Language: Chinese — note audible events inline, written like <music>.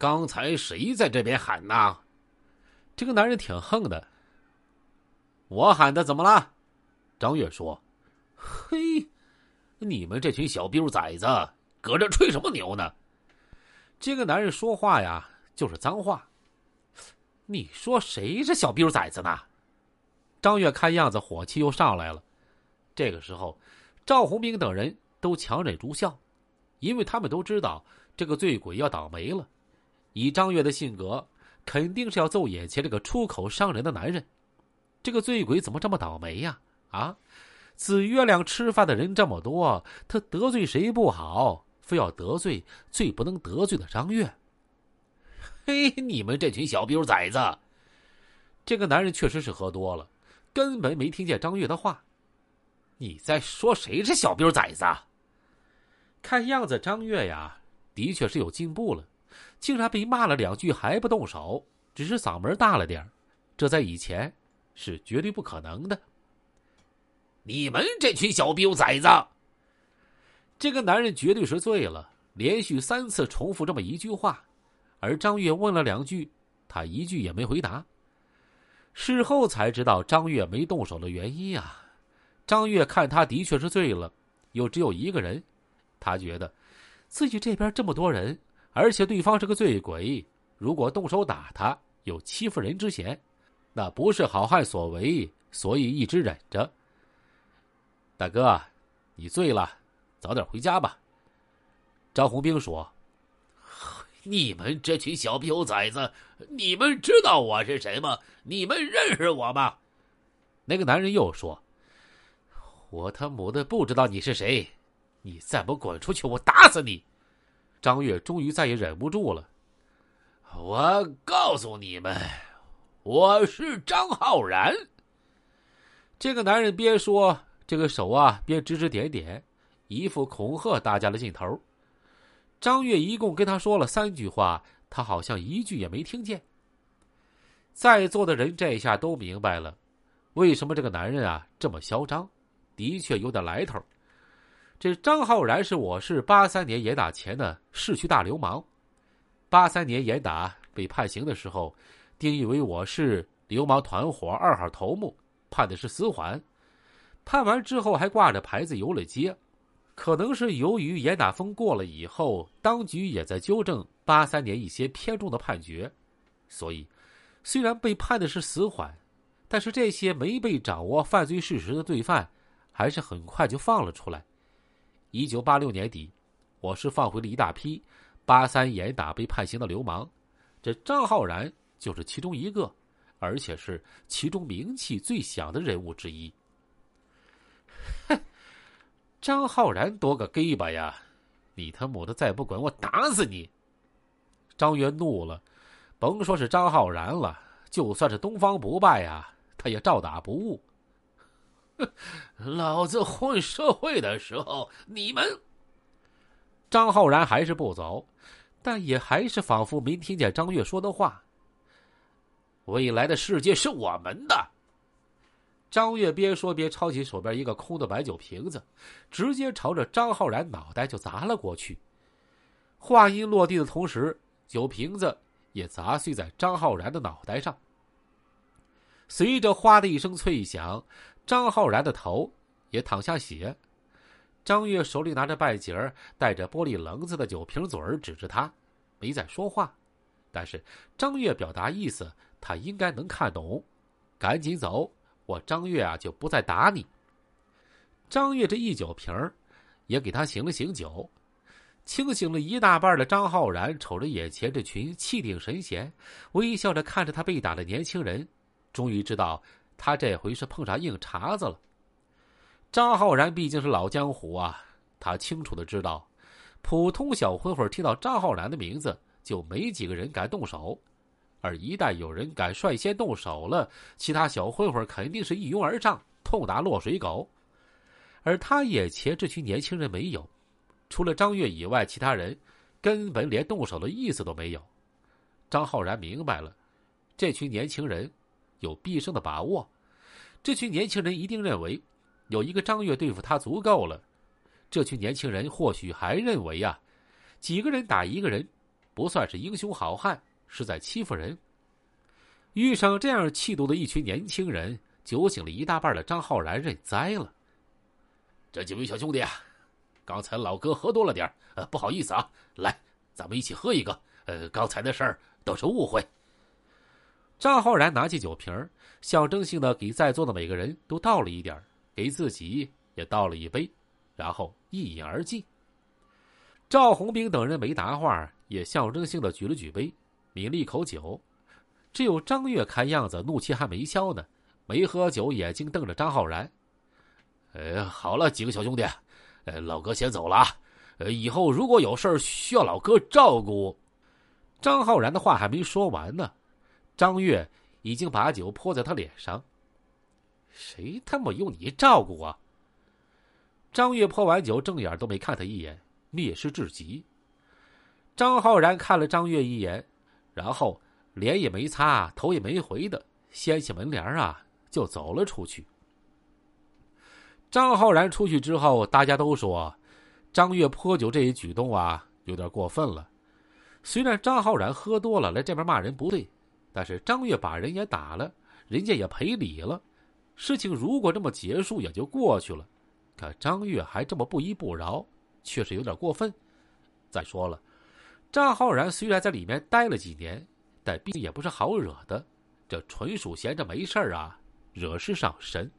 刚才谁在这边喊呢？这个男人挺横的。我喊的，怎么了？张月说：“嘿，你们这群小逼崽子，搁这吹什么牛呢？”这个男人说话呀，就是脏话。你说谁是小逼崽子呢？张月看样子火气又上来了。这个时候，赵红兵等人都强忍住笑，因为他们都知道这个醉鬼要倒霉了。以张月的性格，肯定是要揍眼前这个出口伤人的男人。这个醉鬼怎么这么倒霉呀？啊，紫月亮吃饭的人这么多，他得罪谁不好，非要得罪最不能得罪的张月。嘿，你们这群小逼崽子！这个男人确实是喝多了，根本没听见张月的话。你在说谁是小逼崽子？看样子张月呀，的确是有进步了，竟然被骂了两句还不动手，只是嗓门大了点这在以前是绝对不可能的。你们这群小逼崽子！这个男人绝对是醉了，连续三次重复这么一句话，而张月问了两句，他一句也没回答。事后才知道张月没动手的原因啊。张月看他的确是醉了，又只有一个人，他觉得自己这边这么多人，而且对方是个醉鬼，如果动手打他，有欺负人之嫌，那不是好汉所为，所以一直忍着。大哥，你醉了，早点回家吧。张红兵说：“ <laughs> 你们这群小屁崽子，你们知道我是谁吗？你们认识我吗？”那个男人又说。我他母的不知道你是谁！你再不滚出去，我打死你！张月终于再也忍不住了。我告诉你们，我是张浩然。这个男人边说，这个手啊边指指点点，一副恐吓大家的劲头。张月一共跟他说了三句话，他好像一句也没听见。在座的人这下都明白了，为什么这个男人啊这么嚣张。的确有点来头。这张浩然是我市八三年严打前的市区大流氓。八三年严打被判刑的时候，定义为我市流氓团伙二号头目，判的是死缓。判完之后还挂着牌子游了街。可能是由于严打风过了以后，当局也在纠正八三年一些偏重的判决，所以虽然被判的是死缓，但是这些没被掌握犯罪事实的罪犯。还是很快就放了出来。一九八六年底，我市放回了一大批八三严打被判刑的流氓，这张浩然就是其中一个，而且是其中名气最响的人物之一。哼，张浩然多个 gay 吧呀！你他母的再不滚，我打死你！张元怒了，甭说是张浩然了，就算是东方不败呀，他也照打不误。<laughs> 老子混社会的时候，你们张浩然还是不走，但也还是仿佛没听见张月说的话。未来的世界是我们的。张月边说边抄起手边一个空的白酒瓶子，直接朝着张浩然脑袋就砸了过去。话音落地的同时，酒瓶子也砸碎在张浩然的脑袋上。随着“哗”的一声脆响。张浩然的头也淌下血，张月手里拿着半截带着玻璃棱子的酒瓶嘴儿，指着他，没再说话。但是张月表达意思，他应该能看懂。赶紧走，我张月啊就不再打你。张月这一酒瓶儿，也给他醒了醒酒。清醒了一大半的张浩然瞅着眼前这群气定神闲、微笑着看着他被打的年轻人，终于知道。他这回是碰上硬茬子了。张浩然毕竟是老江湖啊，他清楚的知道，普通小混混听到张浩然的名字，就没几个人敢动手；而一旦有人敢率先动手了，其他小混混肯定是一拥而上，痛打落水狗。而他眼前这群年轻人没有，除了张月以外，其他人根本连动手的意思都没有。张浩然明白了，这群年轻人。有必胜的把握，这群年轻人一定认为有一个张月对付他足够了。这群年轻人或许还认为啊，几个人打一个人不算是英雄好汉，是在欺负人。遇上这样气度的一群年轻人，酒醒了一大半的张浩然认栽了。这几位小兄弟啊，刚才老哥喝多了点呃，不好意思啊，来，咱们一起喝一个。呃，刚才的事儿都是误会。张浩然拿起酒瓶象征性的给在座的每个人都倒了一点给自己也倒了一杯，然后一饮而尽。赵红兵等人没答话，也象征性的举了举杯，抿了一口酒。只有张月看样子怒气还没消呢，没喝酒，眼睛瞪着张浩然。呃，好了，几个小兄弟，呃，老哥先走了啊。呃，以后如果有事需要老哥照顾，张浩然的话还没说完呢，张月已经把酒泼在他脸上。谁他妈用你照顾啊？张月泼完酒，正眼都没看他一眼，蔑视至极。张浩然看了张月一眼，然后。脸也没擦，头也没回的掀起门帘啊，就走了出去。张浩然出去之后，大家都说张月泼酒这一举动啊，有点过分了。虽然张浩然喝多了来这边骂人不对，但是张月把人也打了，人家也赔礼了。事情如果这么结束也就过去了，可张月还这么不依不饶，确实有点过分。再说了，张浩然虽然在里面待了几年。但毕竟也不是好惹的，这纯属闲着没事啊，惹事上身。